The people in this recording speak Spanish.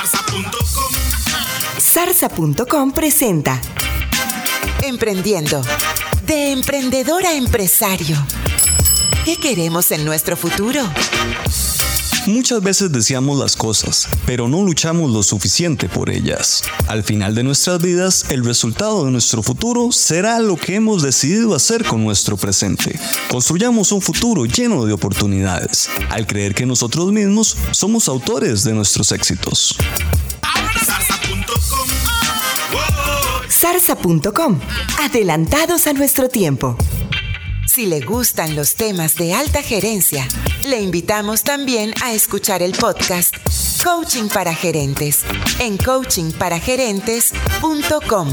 Zarza.com. Zarza.com presenta Emprendiendo. De emprendedor a empresario. ¿Qué queremos en nuestro futuro? Muchas veces deseamos las cosas, pero no luchamos lo suficiente por ellas. Al final de nuestras vidas, el resultado de nuestro futuro será lo que hemos decidido hacer con nuestro presente. Construyamos un futuro lleno de oportunidades, al creer que nosotros mismos somos autores de nuestros éxitos. Zarza.com. Adelantados a nuestro tiempo. Si le gustan los temas de alta gerencia, le invitamos también a escuchar el podcast Coaching para Gerentes en coachingparagerentes.com.